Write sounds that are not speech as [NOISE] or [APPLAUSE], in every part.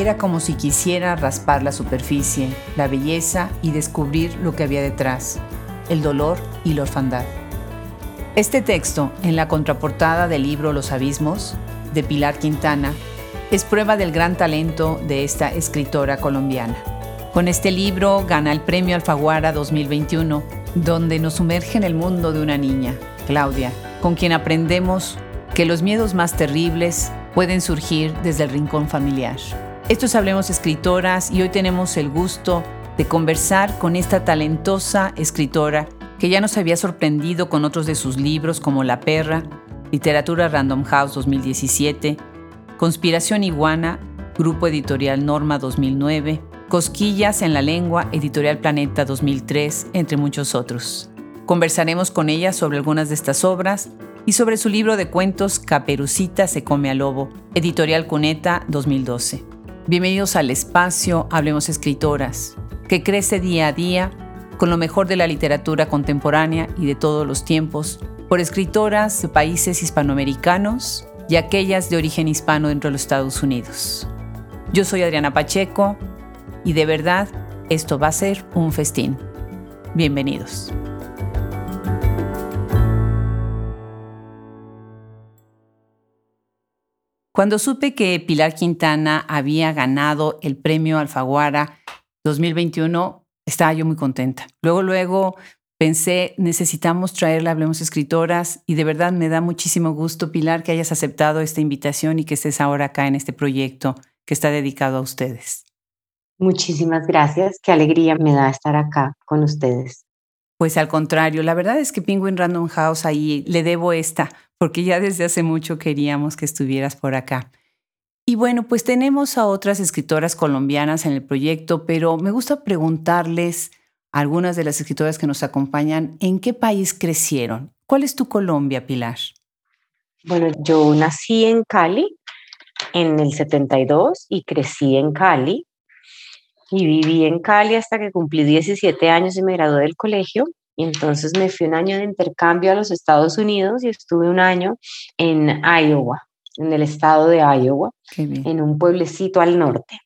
era como si quisiera raspar la superficie, la belleza y descubrir lo que había detrás, el dolor y la orfandad. Este texto, en la contraportada del libro Los Abismos, de Pilar Quintana, es prueba del gran talento de esta escritora colombiana. Con este libro gana el Premio Alfaguara 2021, donde nos sumerge en el mundo de una niña, Claudia, con quien aprendemos que los miedos más terribles pueden surgir desde el rincón familiar. Estos Hablemos Escritoras y hoy tenemos el gusto de conversar con esta talentosa escritora que ya nos había sorprendido con otros de sus libros como La Perra, Literatura Random House 2017, Conspiración Iguana, Grupo Editorial Norma 2009, Cosquillas en la Lengua, Editorial Planeta 2003, entre muchos otros. Conversaremos con ella sobre algunas de estas obras y sobre su libro de cuentos Caperucita se come al lobo, Editorial Cuneta 2012. Bienvenidos al espacio Hablemos Escritoras, que crece día a día con lo mejor de la literatura contemporánea y de todos los tiempos, por escritoras de países hispanoamericanos y aquellas de origen hispano dentro de los Estados Unidos. Yo soy Adriana Pacheco y de verdad esto va a ser un festín. Bienvenidos. Cuando supe que Pilar Quintana había ganado el premio Alfaguara 2021, estaba yo muy contenta. Luego, luego pensé, necesitamos traerla, hablemos escritoras, y de verdad me da muchísimo gusto, Pilar, que hayas aceptado esta invitación y que estés ahora acá en este proyecto que está dedicado a ustedes. Muchísimas gracias, qué alegría me da estar acá con ustedes. Pues al contrario, la verdad es que Penguin Random House ahí le debo esta, porque ya desde hace mucho queríamos que estuvieras por acá. Y bueno, pues tenemos a otras escritoras colombianas en el proyecto, pero me gusta preguntarles a algunas de las escritoras que nos acompañan, ¿en qué país crecieron? ¿Cuál es tu Colombia, Pilar? Bueno, yo nací en Cali en el 72 y crecí en Cali y viví en Cali hasta que cumplí 17 años y me gradué del colegio. Y entonces me fui un año de intercambio a los Estados Unidos y estuve un año en Iowa, en el estado de Iowa, en un pueblecito al norte.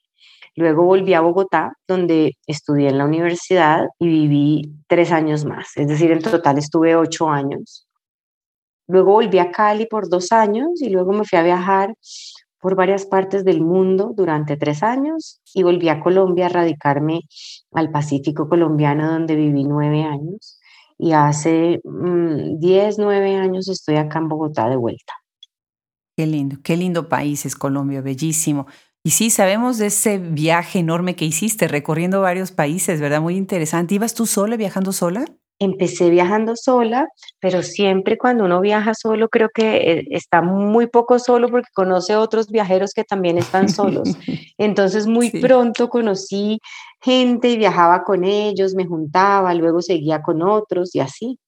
Luego volví a Bogotá, donde estudié en la universidad y viví tres años más. Es decir, en total estuve ocho años. Luego volví a Cali por dos años y luego me fui a viajar por varias partes del mundo durante tres años y volví a Colombia a radicarme al Pacífico colombiano donde viví nueve años y hace 10, mm, 9 años estoy acá en Bogotá de vuelta. Qué lindo, qué lindo país es Colombia, bellísimo. Y sí, sabemos de ese viaje enorme que hiciste recorriendo varios países, ¿verdad? Muy interesante. ¿Ibas tú sola, viajando sola? Empecé viajando sola, pero siempre cuando uno viaja solo creo que eh, está muy poco solo porque conoce otros viajeros que también están solos. [LAUGHS] Entonces muy pronto conocí gente y viajaba con ellos, me juntaba, luego seguía con otros y así.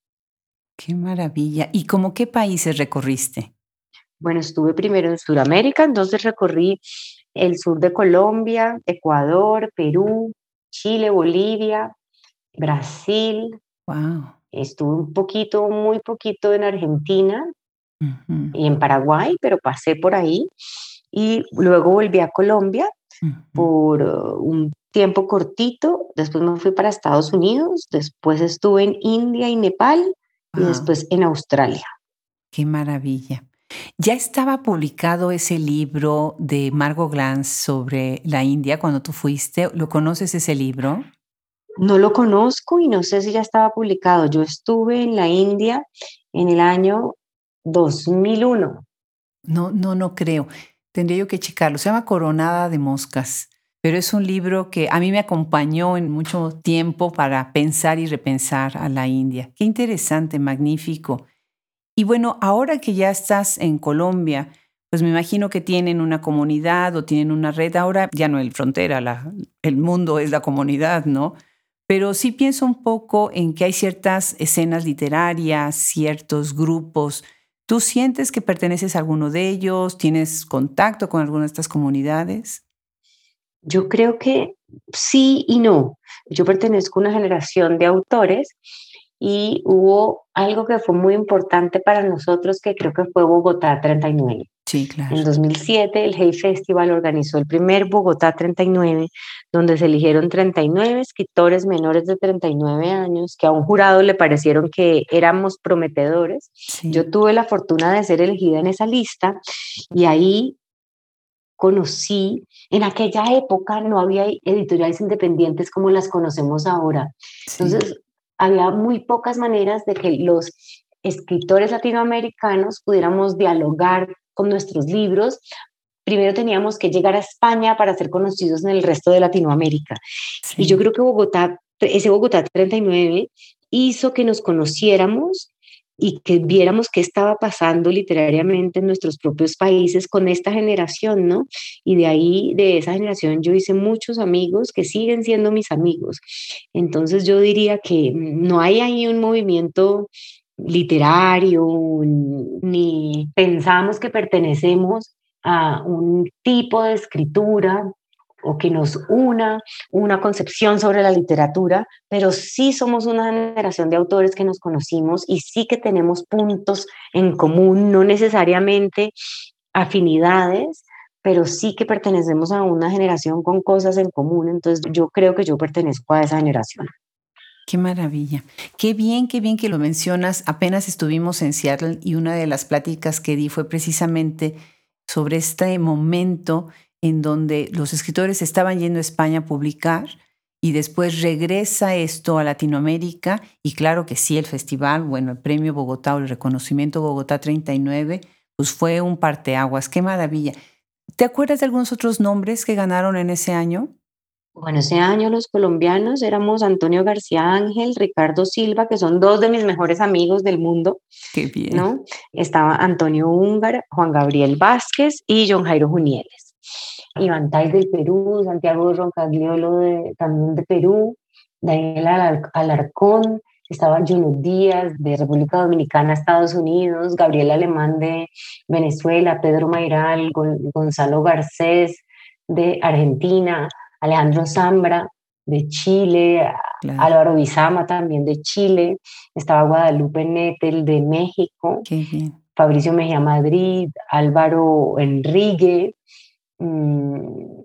Qué maravilla. ¿Y cómo qué países recorriste? Bueno, estuve primero en Sudamérica, entonces recorrí el sur de Colombia, Ecuador, Perú, Chile, Bolivia, Brasil, Wow. Estuve un poquito, muy poquito en Argentina y en Paraguay, pero pasé por ahí y luego volví a Colombia por uh, un tiempo cortito, después me fui para Estados Unidos, después estuve en India y Nepal y después en Australia. Qué maravilla. ¿Ya estaba publicado ese libro de Margot Glantz sobre la India cuando tú fuiste? ¿Lo conoces ese libro? No lo conozco y no sé si ya estaba publicado. Yo estuve en la India en el año 2001. No, no, no creo. Tendría yo que checarlo. Se llama Coronada de Moscas, pero es un libro que a mí me acompañó en mucho tiempo para pensar y repensar a la India. Qué interesante, magnífico. Y bueno, ahora que ya estás en Colombia, pues me imagino que tienen una comunidad o tienen una red. Ahora ya no hay frontera, la, el mundo es la comunidad, ¿no? Pero sí pienso un poco en que hay ciertas escenas literarias, ciertos grupos. ¿Tú sientes que perteneces a alguno de ellos? ¿Tienes contacto con alguna de estas comunidades? Yo creo que sí y no. Yo pertenezco a una generación de autores y hubo algo que fue muy importante para nosotros que creo que fue Bogotá 39. Sí, claro. En 2007 el Hey Festival organizó el primer Bogotá 39, donde se eligieron 39 escritores menores de 39 años que a un jurado le parecieron que éramos prometedores. Yo tuve la fortuna de ser elegida en esa lista y ahí conocí, en aquella época no había editoriales independientes como las conocemos ahora. Entonces, había muy pocas maneras de que los escritores latinoamericanos pudiéramos dialogar con nuestros libros. Primero teníamos que llegar a España para ser conocidos en el resto de Latinoamérica. Y yo creo que Bogotá, ese Bogotá 39 hizo que nos conociéramos y que viéramos qué estaba pasando literariamente en nuestros propios países con esta generación, ¿no? Y de ahí, de esa generación, yo hice muchos amigos que siguen siendo mis amigos. Entonces yo diría que no hay ahí un movimiento literario, ni pensamos que pertenecemos a un tipo de escritura o que nos una una concepción sobre la literatura, pero sí somos una generación de autores que nos conocimos y sí que tenemos puntos en común, no necesariamente afinidades, pero sí que pertenecemos a una generación con cosas en común, entonces yo creo que yo pertenezco a esa generación. Qué maravilla. Qué bien, qué bien que lo mencionas. Apenas estuvimos en Seattle y una de las pláticas que di fue precisamente sobre este momento en donde los escritores estaban yendo a España a publicar y después regresa esto a Latinoamérica y claro que sí, el festival, bueno, el premio Bogotá o el reconocimiento Bogotá 39, pues fue un parteaguas, qué maravilla. ¿Te acuerdas de algunos otros nombres que ganaron en ese año? Bueno, ese año los colombianos éramos Antonio García Ángel, Ricardo Silva, que son dos de mis mejores amigos del mundo. Qué bien. ¿no? Estaba Antonio Húngar, Juan Gabriel Vázquez y John Jairo Junieles. Iván Tais del Perú, Santiago Roncagliolo de, también de Perú, Daniel Alarcón, estaba Juno Díaz de República Dominicana, Estados Unidos, Gabriel Alemán de Venezuela, Pedro Mairal, Gonzalo Garcés de Argentina, Alejandro Zambra de Chile, Álvaro Bizama también de Chile, estaba Guadalupe Nettel de México, Fabricio Mejía Madrid, Álvaro Enrique, Mm,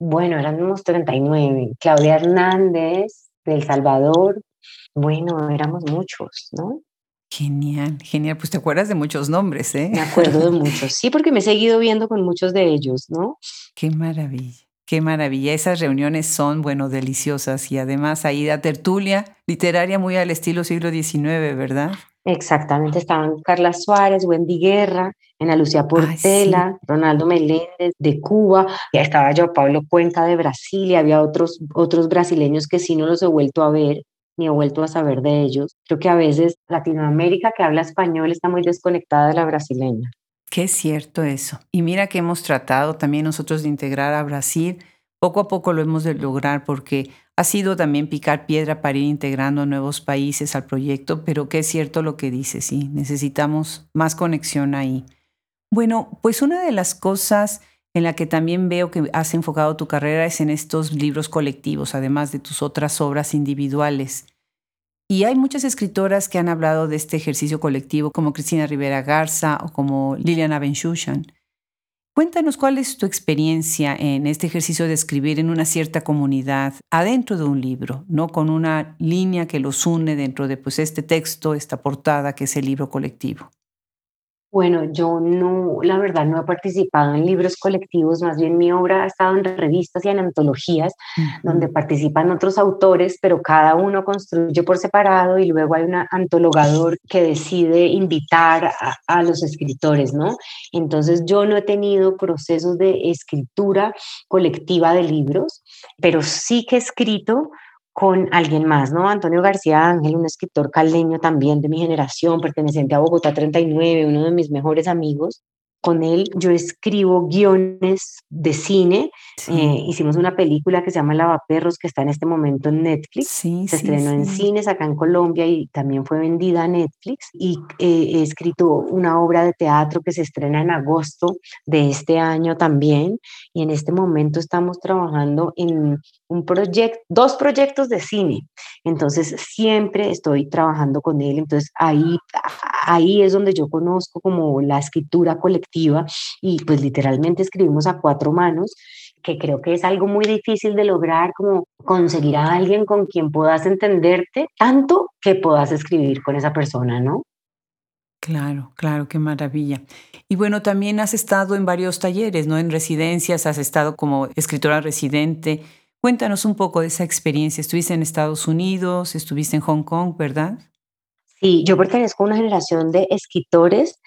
bueno, éramos 39. Claudia Hernández, de El Salvador. Bueno, éramos muchos, ¿no? Genial, genial. Pues te acuerdas de muchos nombres, ¿eh? Me acuerdo de [LAUGHS] muchos, sí, porque me he seguido viendo con muchos de ellos, ¿no? Qué maravilla, qué maravilla. Esas reuniones son, bueno, deliciosas y además ahí da tertulia literaria muy al estilo siglo XIX, ¿verdad? Exactamente, estaban Carla Suárez, Wendy Guerra, Ana Lucía Portela, Ronaldo Meléndez de Cuba, ya estaba yo, Pablo Cuenca de Brasil, y había otros, otros brasileños que sí no los he vuelto a ver, ni he vuelto a saber de ellos. Creo que a veces Latinoamérica que habla español está muy desconectada de la brasileña. Qué cierto eso. Y mira que hemos tratado también nosotros de integrar a Brasil. Poco a poco lo hemos de lograr porque ha sido también picar piedra para ir integrando nuevos países al proyecto, pero es cierto lo que dice, sí, necesitamos más conexión ahí. Bueno, pues una de las cosas en la que también veo que has enfocado tu carrera es en estos libros colectivos, además de tus otras obras individuales. Y hay muchas escritoras que han hablado de este ejercicio colectivo, como Cristina Rivera Garza o como Liliana Benchushan. Cuéntanos cuál es tu experiencia en este ejercicio de escribir en una cierta comunidad, adentro de un libro, no con una línea que los une dentro de pues, este texto, esta portada que es el libro colectivo. Bueno, yo no, la verdad, no he participado en libros colectivos, más bien mi obra ha estado en revistas y en antologías, donde participan otros autores, pero cada uno construye por separado y luego hay un antologador que decide invitar a, a los escritores, ¿no? Entonces yo no he tenido procesos de escritura colectiva de libros, pero sí que he escrito con alguien más, ¿no? Antonio García Ángel, un escritor caldeño también de mi generación, perteneciente a Bogotá 39, uno de mis mejores amigos. Con él yo escribo guiones de cine. Eh, hicimos una película que se llama Lavaperros, que está en este momento en Netflix. se estrenó en cines acá en Colombia y también fue vendida a Netflix. Y eh, he escrito una obra de teatro que se estrena en agosto de este año también. Y en este momento estamos trabajando en un proyecto, dos proyectos de cine. Entonces siempre estoy trabajando con él. Entonces ahí, ahí es donde yo conozco como la escritura colectiva y pues literalmente escribimos a cuatro manos que creo que es algo muy difícil de lograr, como conseguir a alguien con quien puedas entenderte tanto que puedas escribir con esa persona, ¿no? Claro, claro, qué maravilla. Y bueno, también has estado en varios talleres, ¿no? En residencias, has estado como escritora residente. Cuéntanos un poco de esa experiencia. Estuviste en Estados Unidos, estuviste en Hong Kong, ¿verdad? Sí, yo pertenezco a una generación de escritores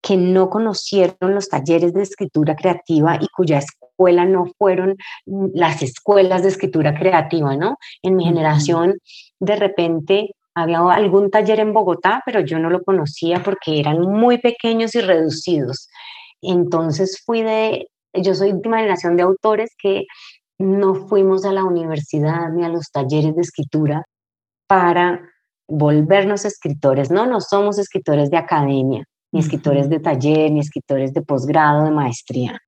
que no conocieron los talleres de escritura creativa y cuya escuela no fueron las escuelas de escritura creativa, ¿no? En mi generación, de repente había algún taller en Bogotá, pero yo no lo conocía porque eran muy pequeños y reducidos. Entonces fui de, yo soy de una generación de autores que no fuimos a la universidad ni a los talleres de escritura para volvernos escritores, ¿no? No somos escritores de academia, ni escritores de taller, ni escritores de posgrado, de maestría.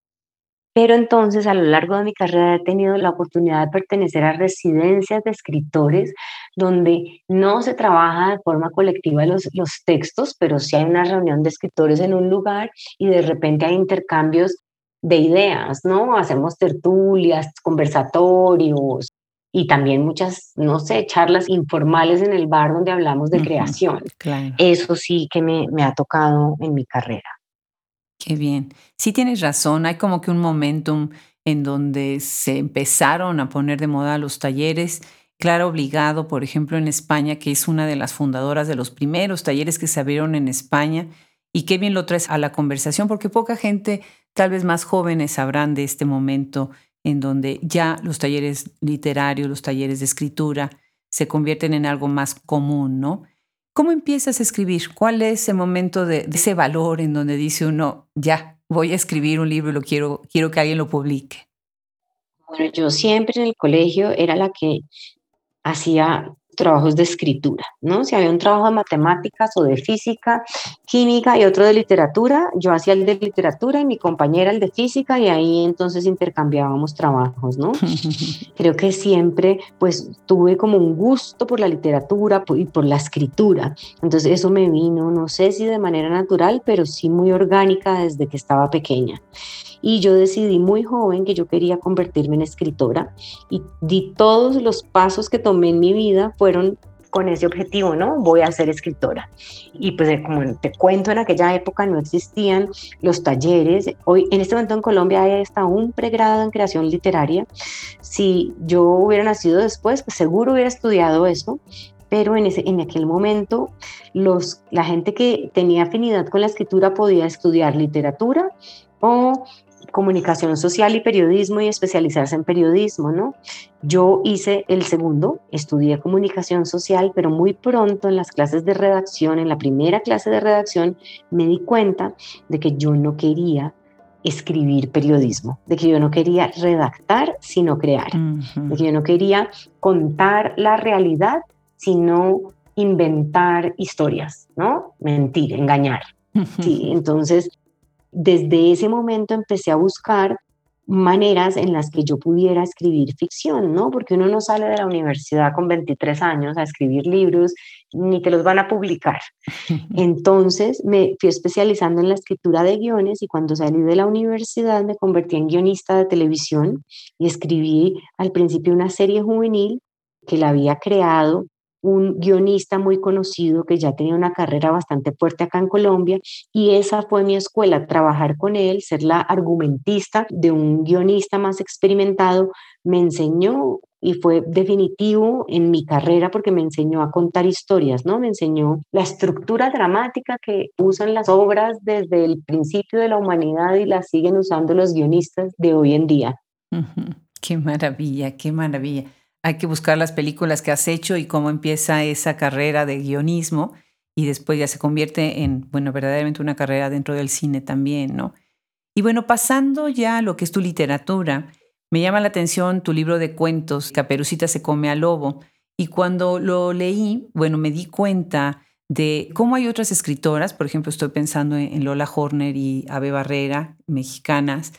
Pero entonces a lo largo de mi carrera he tenido la oportunidad de pertenecer a residencias de escritores donde no se trabaja de forma colectiva los, los textos, pero sí hay una reunión de escritores en un lugar y de repente hay intercambios de ideas, ¿no? Hacemos tertulias, conversatorios y también muchas, no sé, charlas informales en el bar donde hablamos de creación. Eso sí que me, me ha tocado en mi carrera. Qué bien. Sí tienes razón, hay como que un momentum en donde se empezaron a poner de moda los talleres. Clara Obligado, por ejemplo, en España, que es una de las fundadoras de los primeros talleres que se abrieron en España, y qué bien lo traes a la conversación, porque poca gente, tal vez más jóvenes, sabrán de este momento en donde ya los talleres literarios, los talleres de escritura, se convierten en algo más común, ¿no? ¿Cómo empiezas a escribir? ¿Cuál es ese momento de, ese valor en donde dice uno, ya, voy a escribir un libro y lo quiero, quiero que alguien lo publique? Bueno, yo siempre en el colegio era la que hacía trabajos de escritura, ¿no? Si había un trabajo de matemáticas o de física, química y otro de literatura, yo hacía el de literatura y mi compañera el de física y ahí entonces intercambiábamos trabajos, ¿no? [LAUGHS] Creo que siempre pues tuve como un gusto por la literatura y por la escritura, entonces eso me vino, no sé si de manera natural, pero sí muy orgánica desde que estaba pequeña y yo decidí muy joven que yo quería convertirme en escritora y di todos los pasos que tomé en mi vida fueron con ese objetivo, ¿no? Voy a ser escritora. Y pues eh, como te cuento, en aquella época no existían los talleres. Hoy, en este momento en Colombia hay hasta un pregrado en creación literaria. Si yo hubiera nacido después, pues seguro hubiera estudiado eso. Pero en, ese, en aquel momento, los, la gente que tenía afinidad con la escritura podía estudiar literatura o comunicación social y periodismo y especializarse en periodismo, ¿no? Yo hice el segundo, estudié comunicación social, pero muy pronto en las clases de redacción, en la primera clase de redacción, me di cuenta de que yo no quería escribir periodismo, de que yo no quería redactar, sino crear, de que yo no quería contar la realidad, sino inventar historias, ¿no? Mentir, engañar. Sí, entonces desde ese momento empecé a buscar maneras en las que yo pudiera escribir ficción, ¿no? Porque uno no sale de la universidad con 23 años a escribir libros, ni te los van a publicar. [LAUGHS] Entonces me fui especializando en la escritura de guiones y cuando salí de la universidad me convertí en guionista de televisión y escribí al principio una serie juvenil que la había creado un guionista muy conocido que ya tenía una carrera bastante fuerte acá en Colombia y esa fue mi escuela, trabajar con él, ser la argumentista de un guionista más experimentado, me enseñó y fue definitivo en mi carrera porque me enseñó a contar historias, ¿no? Me enseñó la estructura dramática que usan las obras desde el principio de la humanidad y la siguen usando los guionistas de hoy en día. Qué maravilla, qué maravilla hay que buscar las películas que has hecho y cómo empieza esa carrera de guionismo y después ya se convierte en, bueno, verdaderamente una carrera dentro del cine también, ¿no? Y bueno, pasando ya a lo que es tu literatura, me llama la atención tu libro de cuentos, Caperucita se come al lobo. Y cuando lo leí, bueno, me di cuenta de cómo hay otras escritoras, por ejemplo, estoy pensando en Lola Horner y Ave Barrera, mexicanas,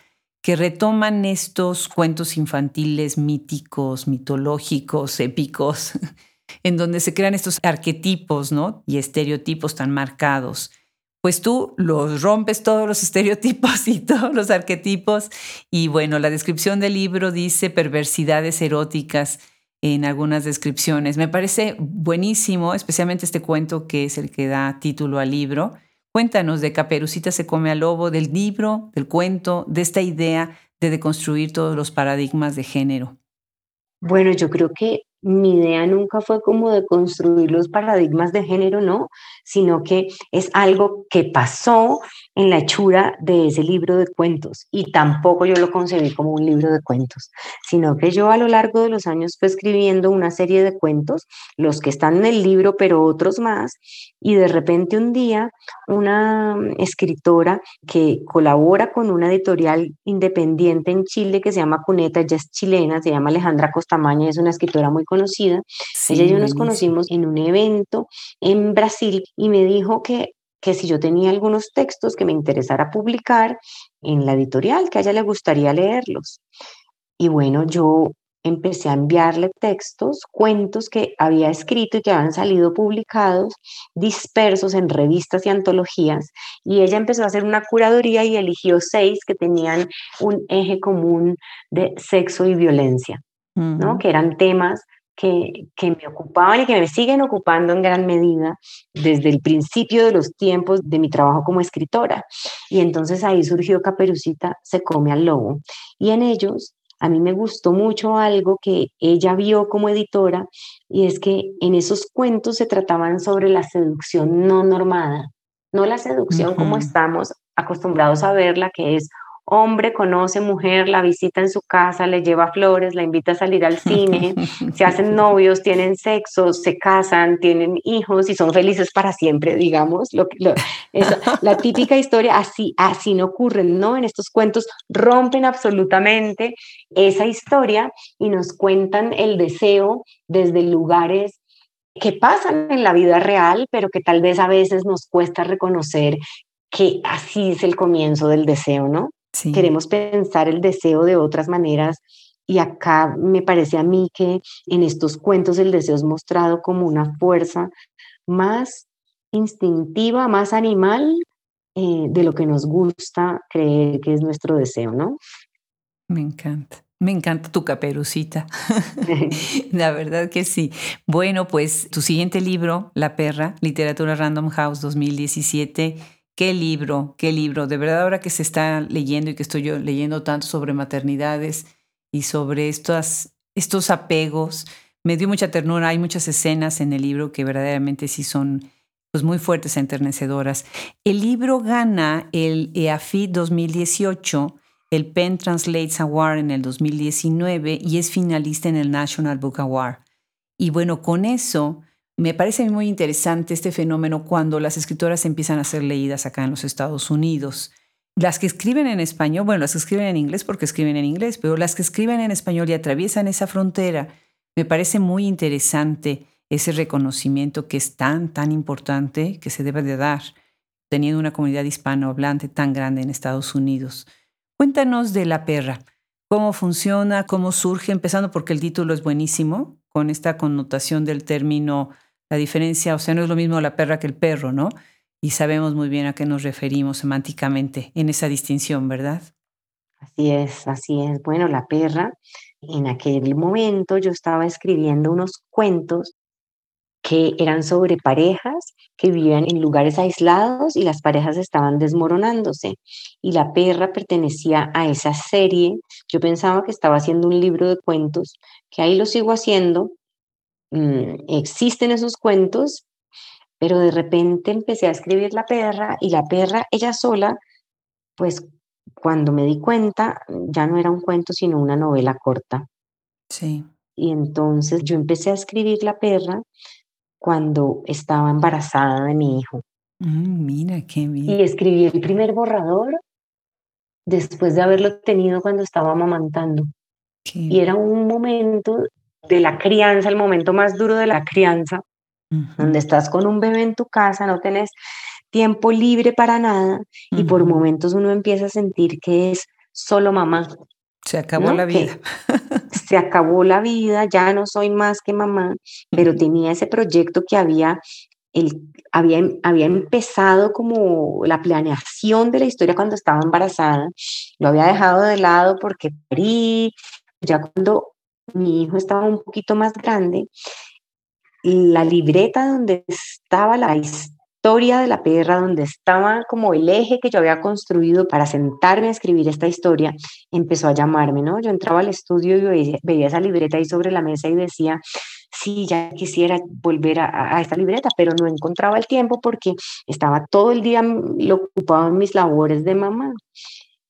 que retoman estos cuentos infantiles míticos, mitológicos, épicos, [LAUGHS] en donde se crean estos arquetipos, ¿no? Y estereotipos tan marcados. Pues tú los rompes todos los [LAUGHS] estereotipos y todos los arquetipos. Y bueno, la descripción del libro dice perversidades eróticas en algunas descripciones. Me parece buenísimo, especialmente este cuento que es el que da título al libro. Cuéntanos de Caperucita se come al lobo, del libro, del cuento, de esta idea de deconstruir todos los paradigmas de género. Bueno, yo creo que mi idea nunca fue como de construir los paradigmas de género, no, sino que es algo que pasó en la hechura de ese libro de cuentos y tampoco yo lo concebí como un libro de cuentos, sino que yo a lo largo de los años fui escribiendo una serie de cuentos, los que están en el libro, pero otros más, y de repente un día una escritora que colabora con una editorial independiente en Chile que se llama Cuneta, ya es chilena, se llama Alejandra Costamaña, es una escritora muy conocida. Ella y yo nos conocimos en un evento en Brasil y me dijo que, que si yo tenía algunos textos que me interesara publicar en la editorial, que a ella le gustaría leerlos. Y bueno, yo empecé a enviarle textos, cuentos que había escrito y que habían salido publicados, dispersos en revistas y antologías, y ella empezó a hacer una curaduría y eligió seis que tenían un eje común de sexo y violencia, ¿no? que eran temas que, que, me ocupaban y que me siguen ocupando en gran medida desde el principio de los tiempos de mi trabajo como escritora. Y entonces ahí surgió Caperucita se come al lobo. Y en ellos a mí me gustó mucho algo que ella vio como editora y es que en esos cuentos se trataban sobre la seducción no normada, no la seducción como estamos acostumbrados a verla, que es hombre conoce mujer, la visita en su casa, le lleva flores, la invita a salir al cine, se [LAUGHS] hacen novios, tienen sexo, se casan, tienen hijos y son felices para siempre, digamos. Lo, la típica historia, así, así no ocurre, ¿no? En estos cuentos rompen absolutamente esa historia y nos cuentan el deseo desde lugares que pasan en la vida real, pero que tal vez a veces nos cuesta reconocer que así es el comienzo del deseo, ¿no? Queremos pensar el deseo de otras maneras y acá me parece a mí que en estos cuentos el deseo es mostrado como una fuerza más instintiva, más animal eh, de lo que nos gusta creer que es nuestro deseo, ¿no? Me encanta. Me encanta tu caperucita. [LAUGHS] [LAUGHS] La verdad que sí. Bueno, pues tu siguiente libro, La perra, Literatura Random House 2017 Qué libro, qué libro. De verdad, ahora que se está leyendo y que estoy yo leyendo tanto sobre maternidades y sobre estos, estos apegos, me dio mucha ternura. Hay muchas escenas en el libro que verdaderamente sí son pues, muy fuertes enternecedoras. El libro gana el EAFI 2018, el Penn Translates Award en el 2019 y es finalista en el National Book Award. Y bueno, con eso me parece muy interesante este fenómeno cuando las escritoras empiezan a ser leídas acá en los Estados Unidos. Las que escriben en español, bueno, las que escriben en inglés porque escriben en inglés, pero las que escriben en español y atraviesan esa frontera, me parece muy interesante ese reconocimiento que es tan, tan importante que se debe de dar, teniendo una comunidad hispanohablante tan grande en Estados Unidos. Cuéntanos de La Perra, cómo funciona, cómo surge, empezando porque el título es buenísimo, con esta connotación del término la diferencia, o sea, no es lo mismo la perra que el perro, ¿no? Y sabemos muy bien a qué nos referimos semánticamente en esa distinción, ¿verdad? Así es, así es. Bueno, la perra, en aquel momento yo estaba escribiendo unos cuentos que eran sobre parejas que vivían en lugares aislados y las parejas estaban desmoronándose. Y la perra pertenecía a esa serie. Yo pensaba que estaba haciendo un libro de cuentos, que ahí lo sigo haciendo, Mm, existen esos cuentos, pero de repente empecé a escribir La perra y la perra, ella sola, pues cuando me di cuenta, ya no era un cuento, sino una novela corta. Sí. Y entonces yo empecé a escribir La perra cuando estaba embarazada de mi hijo. Mm, mira, qué bien. Y escribí el primer borrador después de haberlo tenido cuando estaba amamantando. Y era un momento de la crianza, el momento más duro de la crianza, donde estás con un bebé en tu casa, no tenés tiempo libre para nada y por momentos uno empieza a sentir que es solo mamá. Se acabó la vida. [LAUGHS] se acabó la vida, ya no soy más que mamá, pero tenía ese proyecto que había, el, había, había empezado como la planeación de la historia cuando estaba embarazada, lo había dejado de lado porque ya cuando mi hijo estaba un poquito más grande, la libreta donde estaba la historia de la perra, donde estaba como el eje que yo había construido para sentarme a escribir esta historia, empezó a llamarme, ¿no? Yo entraba al estudio y veía, esa libreta ahí sobre la mesa y decía, sí, ya quisiera volver a, a, esta libreta, pero no encontraba el tiempo porque estaba todo el día ocupado en mis labores de mamá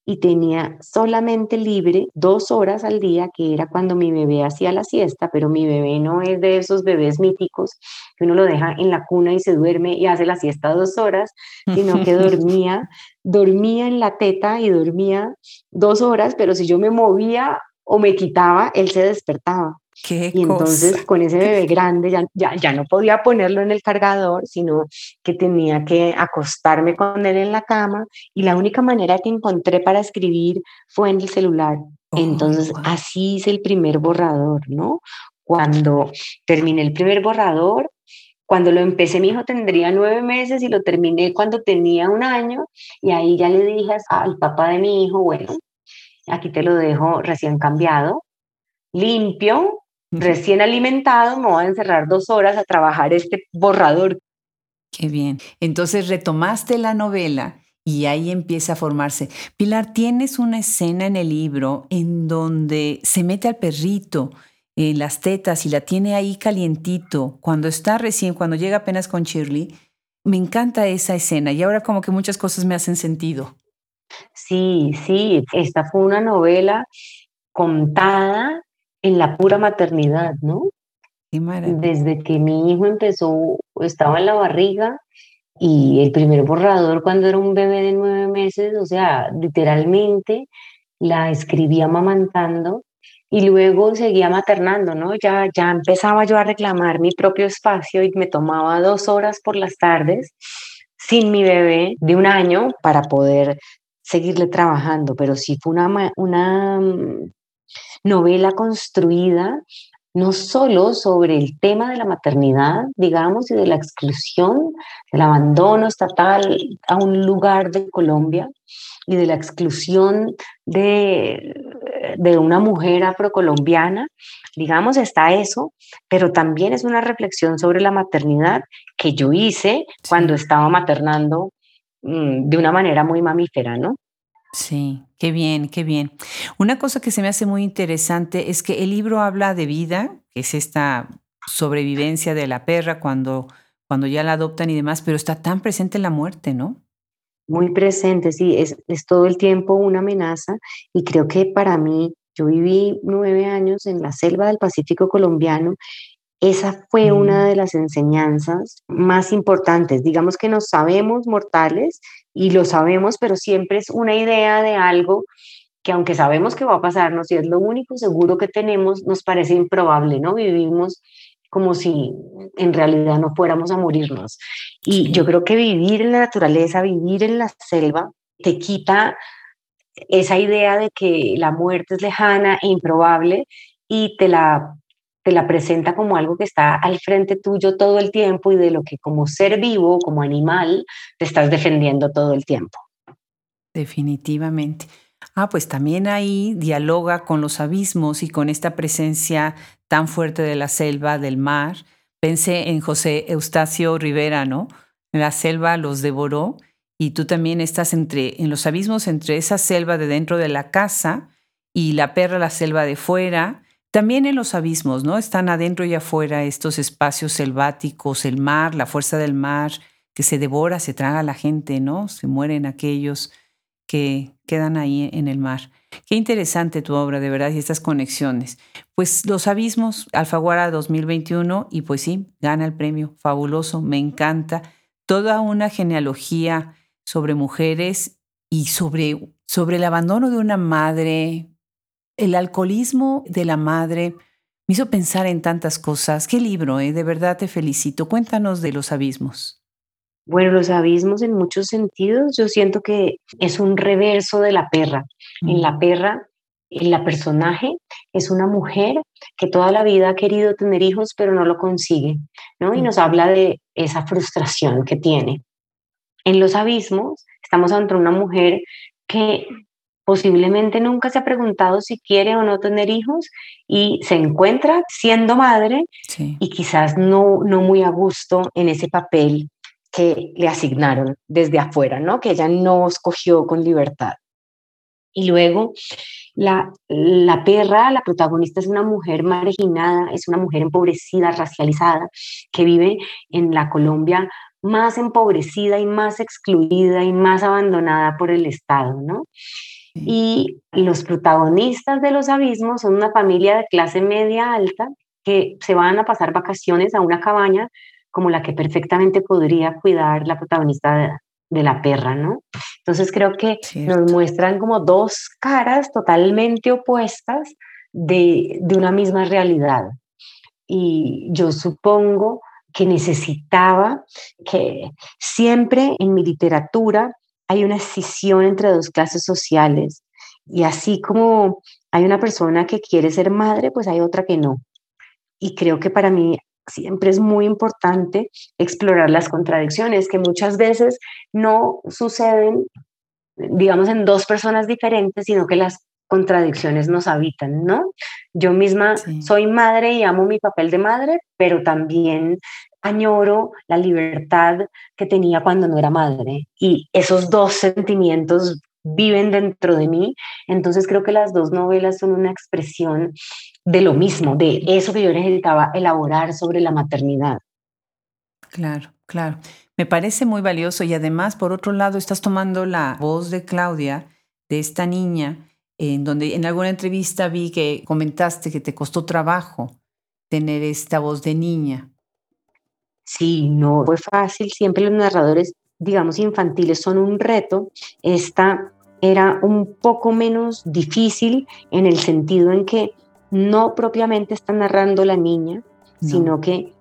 y tenía solamente libre dos horas al día, que era cuando mi bebé hacía la siesta, pero mi bebé no es de esos bebés míticos que uno lo deja en la cuna y se duerme y hace la siesta dos horas, sino que [LAUGHS] dormía, dormía en la teta y dormía dos horas, pero si yo me movía o me quitaba, él se despertaba y entonces con ese bebé grande ya, ya, ya, no podía ponerlo en el cargador, sino que tenía que acostarme con él en la cama y la única manera que encontré para escribir fue en el celular. Oh, entonces así hice el primer borrador, ¿no? Cuando terminé el primer borrador, cuando lo empecé mi hijo tendría nueve meses y lo terminé cuando tenía un año y ahí ya le dije al papá de mi hijo, bueno, aquí te lo dejo recién cambiado, limpio, recién alimentado, me voy a encerrar dos horas a trabajar este borrador. Qué bien. Entonces retomaste la novela y ahí empieza a formarse. Pilar, tienes una escena en el libro en donde se mete al perrito en las tetas y la tiene ahí calientito cuando está recién, cuando llega apenas con Shirley. Me encanta esa escena y ahora como que muchas cosas me hacen sentido. Sí, sí, esta fue una novela contada en la pura maternidad, ¿no? Desde que mi hijo empezó, estaba en la barriga y el primer borrador cuando era un bebé de nueve meses, o sea, literalmente la escribía mamantando y luego seguía maternando, ¿no? Ya, ya empezaba yo a reclamar mi propio espacio y me tomaba dos horas por las tardes sin mi bebé de un año para poder seguirle trabajando, pero sí fue una, una novela construida no solo sobre el tema de la maternidad, digamos, y de la exclusión, del abandono estatal a un lugar de Colombia y de la exclusión de, de una mujer afrocolombiana, digamos, está eso, pero también es una reflexión sobre la maternidad que yo hice cuando estaba maternando mm, de una manera muy mamífera, ¿no? Sí, qué bien, qué bien. Una cosa que se me hace muy interesante es que el libro habla de vida, que es esta sobrevivencia de la perra cuando, cuando ya la adoptan y demás, pero está tan presente en la muerte, ¿no? Muy presente, sí, es, es todo el tiempo una amenaza y creo que para mí, yo viví nueve años en la selva del Pacífico colombiano esa fue una mm. de las enseñanzas más importantes. Digamos que nos sabemos mortales y lo sabemos, pero siempre es una idea de algo que aunque sabemos que va a pasarnos y es lo único seguro que tenemos, nos parece improbable, ¿no? Vivimos como si en realidad no fuéramos a morirnos. Y yo creo que vivir en la naturaleza, vivir en la selva, te quita esa idea de que la muerte es lejana e improbable y te la te la presenta como algo que está al frente tuyo todo el tiempo y de lo que como ser vivo, como animal, te estás defendiendo todo el tiempo. Definitivamente. Ah, pues también ahí dialoga con los abismos y con esta presencia tan fuerte de la selva, del mar. Pensé en José Eustacio Rivera, ¿no? La selva los devoró y tú también estás entre, en los abismos entre esa selva de dentro de la casa y la perra, la selva de fuera, también en los abismos, ¿no? Están adentro y afuera estos espacios selváticos, el mar, la fuerza del mar, que se devora, se traga a la gente, ¿no? Se mueren aquellos. que quedan ahí en el mar. Qué interesante tu obra, de verdad, y estas conexiones. Pues Los Abismos, Alfaguara 2021, y pues sí, gana el premio. Fabuloso, me encanta. Toda una genealogía sobre mujeres y sobre, sobre el abandono de una madre, el alcoholismo de la madre. Me hizo pensar en tantas cosas. Qué libro, ¿eh? de verdad te felicito. Cuéntanos de Los Abismos. Bueno, los abismos en muchos sentidos, yo siento que es un reverso de la perra. En la perra, en la personaje es una mujer que toda la vida ha querido tener hijos, pero no lo consigue, ¿no? Y nos habla de esa frustración que tiene. En los abismos estamos ante una mujer que posiblemente nunca se ha preguntado si quiere o no tener hijos y se encuentra siendo madre y quizás no, no muy a gusto en ese papel que le asignaron desde afuera, ¿no? Que ella no escogió con libertad. Y luego la, la perra, la protagonista es una mujer marginada, es una mujer empobrecida, racializada, que vive en la Colombia más empobrecida y más excluida y más abandonada por el Estado, ¿no? Y los protagonistas de los abismos son una familia de clase media alta que se van a pasar vacaciones a una cabaña como la que perfectamente podría cuidar la protagonista de, la perra, ¿no? Entonces creo que nos muestran como dos caras totalmente opuestas de, de una misma realidad. Y yo supongo que necesitaba que siempre en mi literatura hay una escisión entre dos clases sociales y así como hay una persona que quiere ser madre, pues hay otra que no. Y creo que para mí siempre es muy importante explorar las contradicciones que muchas veces no suceden, digamos, en dos personas diferentes, sino que las contradicciones nos habitan, ¿no? Yo misma soy madre y amo mi papel de madre, pero también añoro la libertad que tenía cuando no era madre. Y esos dos sentimientos viven dentro de mí. Entonces creo que las dos novelas son una expresión de lo mismo, de eso que yo necesitaba elaborar sobre la maternidad. Claro, claro. Me parece muy valioso y además, por otro lado, estás tomando la voz de Claudia, de esta niña, en donde en alguna entrevista vi que comentaste que te costó trabajo tener esta voz de niña. Sí, no fue fácil. Siempre los narradores, digamos, infantiles son un reto. Esta era un poco menos difícil en el sentido en que no propiamente está narrando la niña, sino que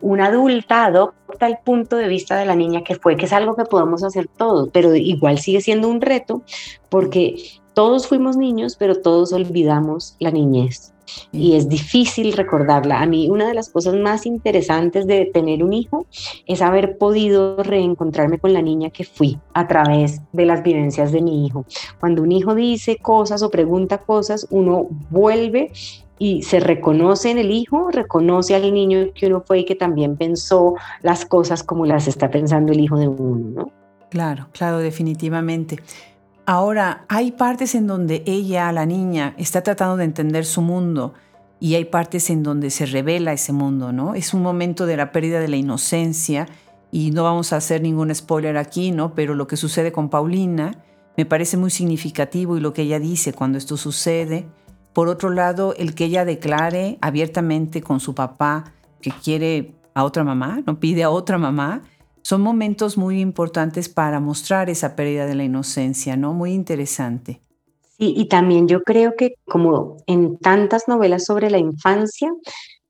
una adulta adopta el punto de vista de la niña que fue, que es algo que podemos hacer todos, pero igual sigue siendo un reto porque todos fuimos niños, pero todos olvidamos la niñez y es difícil recordarla. A mí una de las cosas más interesantes de tener un hijo es haber podido reencontrarme con la niña que fui a través de las vivencias de mi hijo. Cuando un hijo dice cosas o pregunta cosas, uno vuelve y se reconoce en el hijo, reconoce al niño que uno fue y que también pensó las cosas como las está pensando el hijo de uno, ¿no? Claro, claro, definitivamente. Ahora, hay partes en donde ella, la niña, está tratando de entender su mundo y hay partes en donde se revela ese mundo, ¿no? Es un momento de la pérdida de la inocencia y no vamos a hacer ningún spoiler aquí, ¿no? Pero lo que sucede con Paulina me parece muy significativo y lo que ella dice cuando esto sucede. Por otro lado, el que ella declare abiertamente con su papá que quiere a otra mamá, no pide a otra mamá, son momentos muy importantes para mostrar esa pérdida de la inocencia, ¿no? Muy interesante. Sí, y también yo creo que como en tantas novelas sobre la infancia,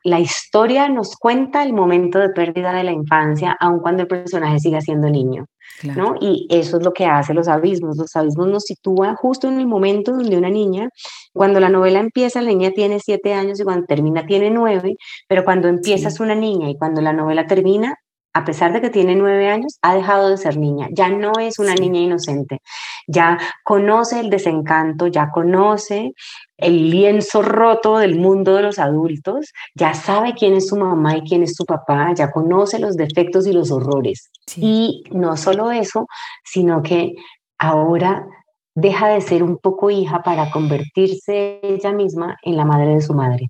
la historia nos cuenta el momento de pérdida de la infancia, aun cuando el personaje siga siendo niño. ¿no? Y eso es lo que hace los abismos. Los abismos nos sitúan justo en el momento donde una niña, cuando la novela empieza, la niña tiene siete años y cuando termina tiene nueve, pero cuando empieza es una niña y cuando la novela termina, a pesar de que tiene nueve años, ha dejado de ser niña, ya no es una niña inocente, ya conoce el desencanto, ya conoce el lienzo roto del mundo de los adultos, ya sabe quién es su mamá y quién es su papá, ya conoce los defectos y los horrores. Y no solo eso, sino que ahora deja de ser un poco hija para convertirse ella misma en la madre de su madre.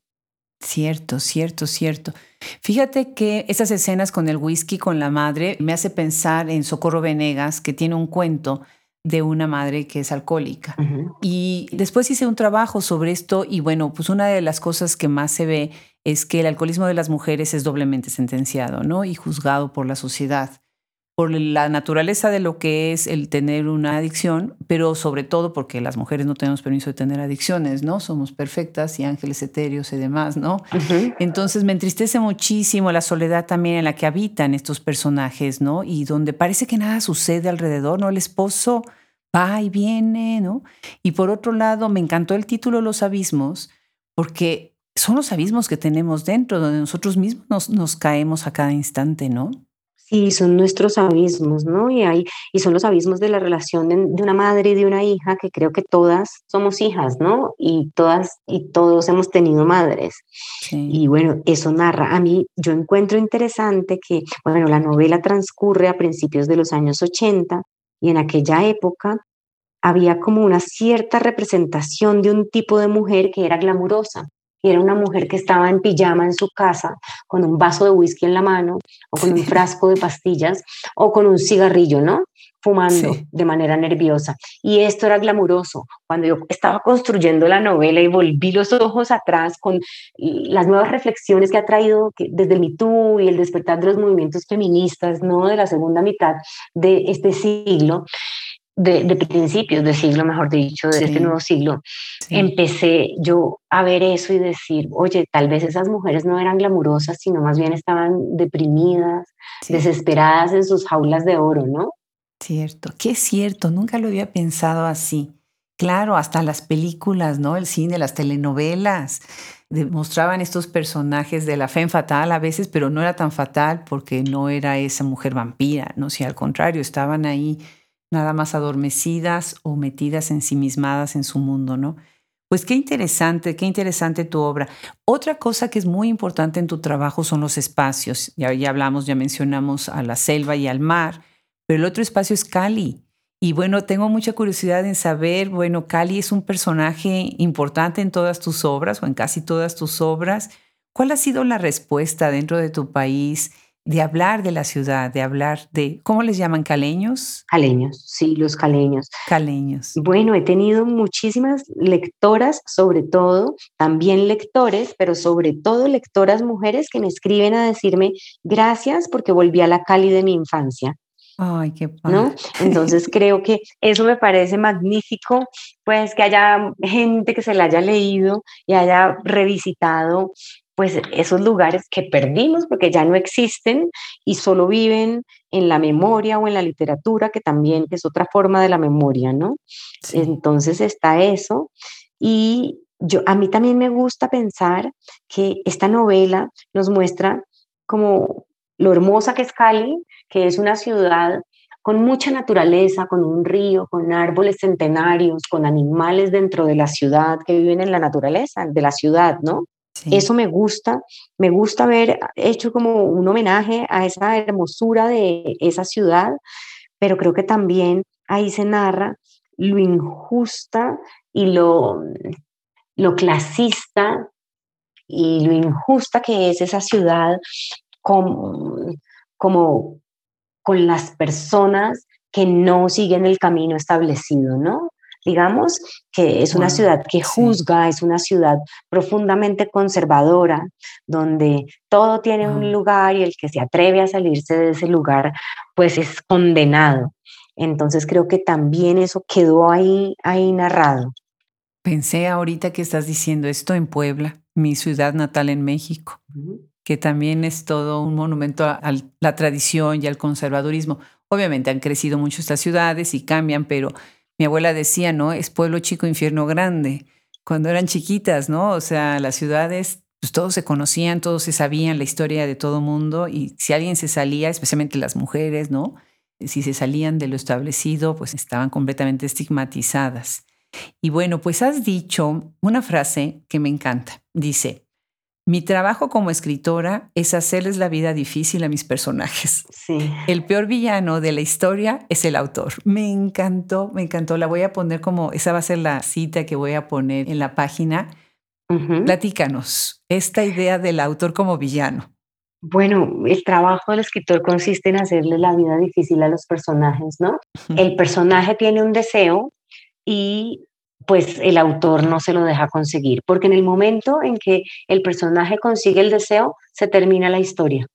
Cierto, cierto, cierto. Fíjate que esas escenas con el whisky, con la madre, me hace pensar en Socorro Venegas, que tiene un cuento de una madre que es alcohólica. Y después hice un trabajo sobre esto y bueno, pues una de las cosas que más se ve es que el alcoholismo de las mujeres es doblemente sentenciado, ¿no? Y juzgado por la sociedad por la naturaleza de lo que es el tener una adicción, pero sobre todo porque las mujeres no tenemos permiso de tener adicciones, ¿no? Somos perfectas y ángeles etéreos y demás, ¿no? Entonces me entristece muchísimo la soledad también en la que habitan estos personajes, ¿no? Y donde parece que nada sucede alrededor, ¿no? El esposo va y viene, ¿no? Y por otro lado, me encantó el título Los abismos, porque son los abismos que tenemos dentro, donde nosotros mismos nos, nos caemos a cada instante, ¿no? Sí, son nuestros abismos, ¿no? Y, hay, y son los abismos de la relación de, una madre y de una hija, que creo que todas somos hijas, ¿no? Y todas y todos hemos tenido madres. Y bueno, eso narra. A mí yo encuentro interesante que, bueno, la novela transcurre a principios de los años 80 y en aquella época había como una cierta representación de un tipo de mujer que era glamurosa y era una mujer que estaba en pijama en su casa con un vaso de whisky en la mano o con un frasco de pastillas o con un cigarrillo, ¿no? fumando de manera nerviosa. Y esto era glamuroso. Cuando yo estaba construyendo la novela y volví los ojos atrás con las nuevas reflexiones que ha traído desde el MeToo y el despertar de los movimientos feministas, ¿no? De la segunda mitad de este siglo, de, principios del siglo, mejor dicho, de este nuevo siglo, empecé yo a ver eso y decir, oye, tal vez esas mujeres no eran glamurosas, sino más bien estaban deprimidas, desesperadas en sus jaulas de oro, ¿no? Cierto, qué cierto, nunca lo había pensado así. Claro, hasta las películas, ¿no? El cine, las telenovelas, demostraban estos personajes de la fe fatal a veces, pero no era tan fatal porque no era esa mujer vampira, ¿no? Si al contrario, estaban ahí nada más adormecidas o metidas ensimismadas en su mundo, ¿no? Pues qué interesante, qué interesante tu obra. Otra cosa que es muy importante en tu trabajo son los espacios. Ya, ya hablamos, ya mencionamos a la selva y al mar, pero el otro espacio es Cali. Y bueno, tengo mucha curiosidad en saber, bueno, Cali es un personaje importante en todas tus obras o en casi todas tus obras. ¿Cuál ha sido la respuesta dentro de tu país? De hablar de la ciudad, de hablar de, ¿cómo les llaman? ¿Caleños? Caleños, sí, los caleños. Caleños. Bueno, he tenido muchísimas lectoras, sobre todo, también lectores, pero sobre todo lectoras mujeres que me escriben a decirme gracias porque volví a la Cali de mi infancia. Ay, qué padre. ¿no? [LAUGHS] Entonces creo que eso me parece magnífico, pues que haya gente que se la haya leído y haya revisitado pues esos lugares que perdimos porque ya no existen y solo viven en la memoria o en la literatura, que también es otra forma de la memoria, ¿no? Entonces está eso. Y yo, a mí también me gusta pensar que esta novela nos muestra como lo hermosa que es Cali, que es una ciudad con mucha naturaleza, con un río, con árboles centenarios, con animales dentro de la ciudad que viven en la naturaleza de la ciudad, ¿no? Eso me gusta, me gusta haber hecho como un homenaje a esa hermosura de esa ciudad, pero creo que también ahí se narra lo injusta y lo, lo clasista y lo injusta que es esa ciudad como, como con las personas que no siguen el camino establecido, ¿no? Digamos, que es una ciudad que juzga, es una ciudad profundamente conservadora, donde todo tiene un lugar y el que se atreve a salirse de ese lugar, pues es condenado. Entonces creo que también eso quedó ahí, ahí narrado. Pensé ahorita que estás diciendo esto en Puebla, mi ciudad natal en México, que también es todo un monumento a, la tradición y al conservadurismo. Obviamente han crecido mucho estas ciudades y cambian, pero mi abuela decía, ¿no? Es pueblo chico, infierno grande. Cuando eran chiquitas, ¿no? O sea, las ciudades, pues todos se conocían, todos se sabían la historia de todo mundo y si alguien se salía, especialmente las mujeres, ¿no? Si se salían de lo establecido, pues estaban completamente estigmatizadas. Y bueno, pues has dicho una frase que me encanta. Dice, mi trabajo como escritora es hacerles la vida difícil a mis personajes. Sí. El peor villano de la historia es el autor. Me encantó, me encantó. La voy a poner como, esa va a ser la cita que voy a poner en la página. Platícanos esta idea del autor como villano. Bueno, el trabajo del escritor consiste en hacerle la vida difícil a los personajes, ¿no? El personaje tiene un deseo y pues el autor no se lo deja conseguir, porque en el momento en que el personaje consigue el deseo, se termina la historia.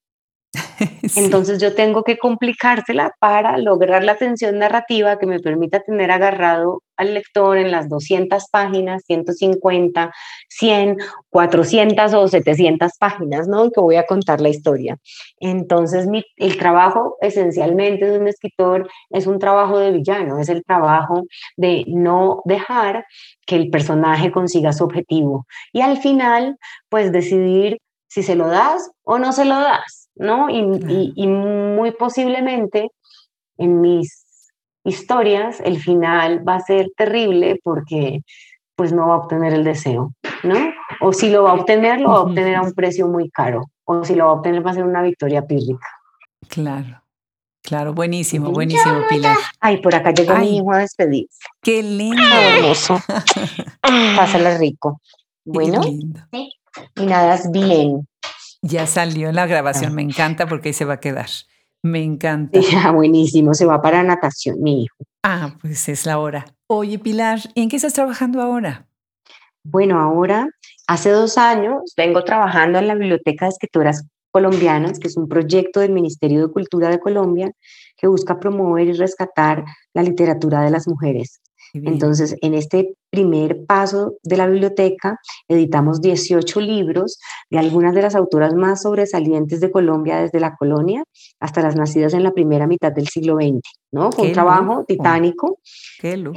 [LAUGHS] Entonces yo tengo que complicársela para lograr la tensión narrativa que me permita tener agarrado al lector en las 200 páginas, 150, 100, 400 o 700 páginas, ¿no? Que voy a contar la historia. Entonces el trabajo esencialmente de un escritor es un trabajo de villano, es el trabajo de no dejar que el personaje consiga su objetivo. Y al final, pues decidir si se lo das o no se lo das ¿no? Y, muy posiblemente en mis historias el final va a ser terrible porque pues no va a obtener el deseo, ¿no? O si lo va a obtener, lo va a obtener a un precio muy caro. O si lo va a obtener va a ser una victoria pírrica. Claro. Claro, buenísimo, buenísimo, Pilar. Ay, por acá llegó mi hijo a despedirse. Qué lindo. Hermoso. [LAUGHS] Pásala rico. Bueno, y nada, es bien. Ya salió la grabación, me encanta porque ahí se va a quedar. Me encanta. [LAUGHS] Ya, buenísimo, se va para natación, mi hijo. Ah, pues es la hora. Oye, Pilar, ¿en qué estás trabajando ahora? Bueno, ahora, hace dos años, vengo trabajando en la Biblioteca de Escritoras Colombianas, que es un proyecto del Ministerio de Cultura de Colombia que busca promover y rescatar la literatura de las mujeres. Entonces, en este primer paso de la biblioteca, editamos 18 libros de algunas de las autoras más sobresalientes de Colombia desde la colonia hasta las nacidas en la primera mitad del siglo XX, ¿no? Fue un trabajo titánico.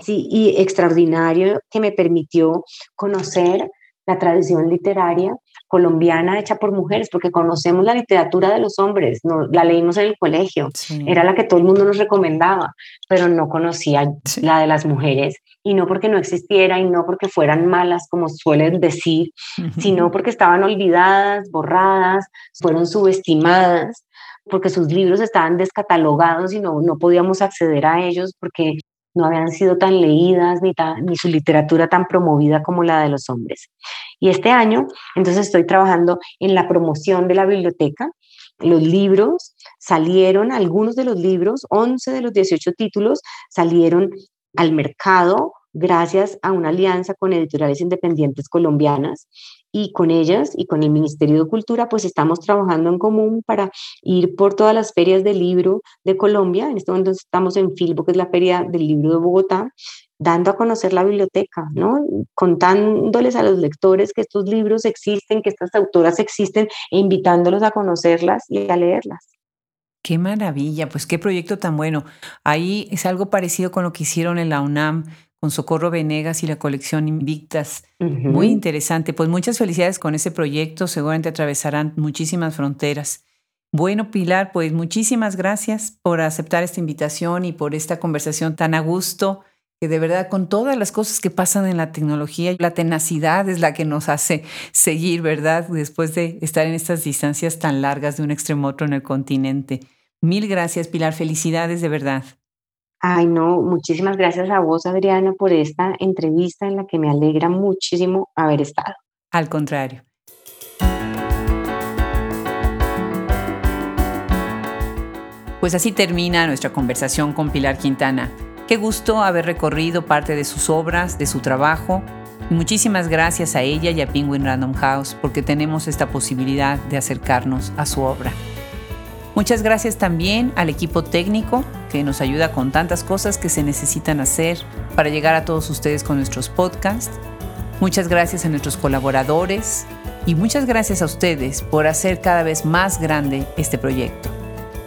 Sí, y extraordinario que me permitió conocer la tradición literaria colombiana hecha por mujeres, porque conocemos la literatura de los hombres, no, la leímos en el colegio, era la que todo el mundo nos recomendaba, pero no conocía la de las mujeres, y no porque no existiera y no porque fueran malas, como suelen decir, sino porque estaban olvidadas, borradas, fueron subestimadas, porque sus libros estaban descatalogados y no, no podíamos acceder a ellos porque no habían sido tan leídas ni, su literatura tan promovida como la de los hombres. Y este año, entonces estoy trabajando en la promoción de la biblioteca. Los libros salieron, algunos de los libros, 11 de los 18 títulos, salieron al mercado gracias a una alianza con editoriales independientes colombianas y con ellas y con el Ministerio de Cultura, pues estamos trabajando en común para ir por todas las ferias del libro de Colombia. En este momento estamos en Filbo, que es la feria del libro de Bogotá, dando a conocer la biblioteca, ¿no? Contándoles a los lectores que estos libros existen, que estas autoras existen e invitándolos a conocerlas y a leerlas. Qué maravilla, pues qué proyecto tan bueno. Ahí es algo parecido con lo que hicieron en la UNAM con Socorro Venegas y la colección Invictas. Muy interesante. Pues muchas felicidades con ese proyecto. Seguramente atravesarán muchísimas fronteras. Bueno, Pilar, pues muchísimas gracias por aceptar esta invitación y por esta conversación tan a gusto, que de verdad con todas las cosas que pasan en la tecnología, la tenacidad es la que nos hace seguir, ¿verdad? Después de estar en estas distancias tan largas de un extremo a otro en el continente. Mil gracias, Pilar. Felicidades de verdad. Ay, no, muchísimas gracias a vos, Adriana, por esta entrevista en la que me alegra muchísimo haber estado. Al contrario. Pues así termina nuestra conversación con Pilar Quintana. Qué gusto haber recorrido parte de sus obras, de su trabajo. Muchísimas gracias a ella y a Penguin Random House porque tenemos esta posibilidad de acercarnos a su obra. Muchas gracias también al equipo técnico que nos ayuda con tantas cosas que se necesitan hacer para llegar a todos ustedes con nuestros podcasts. Muchas gracias a nuestros colaboradores y muchas gracias a ustedes por hacer cada vez más grande este proyecto.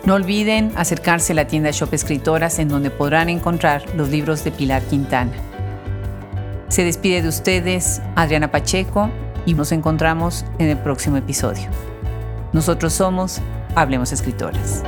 No olviden acercarse a la tienda Shop Escritoras en donde podrán encontrar los libros de Pilar Quintana. Se despide de ustedes Adriana Pacheco y nos encontramos en el próximo episodio. Nosotros somos Hablemos Escritores.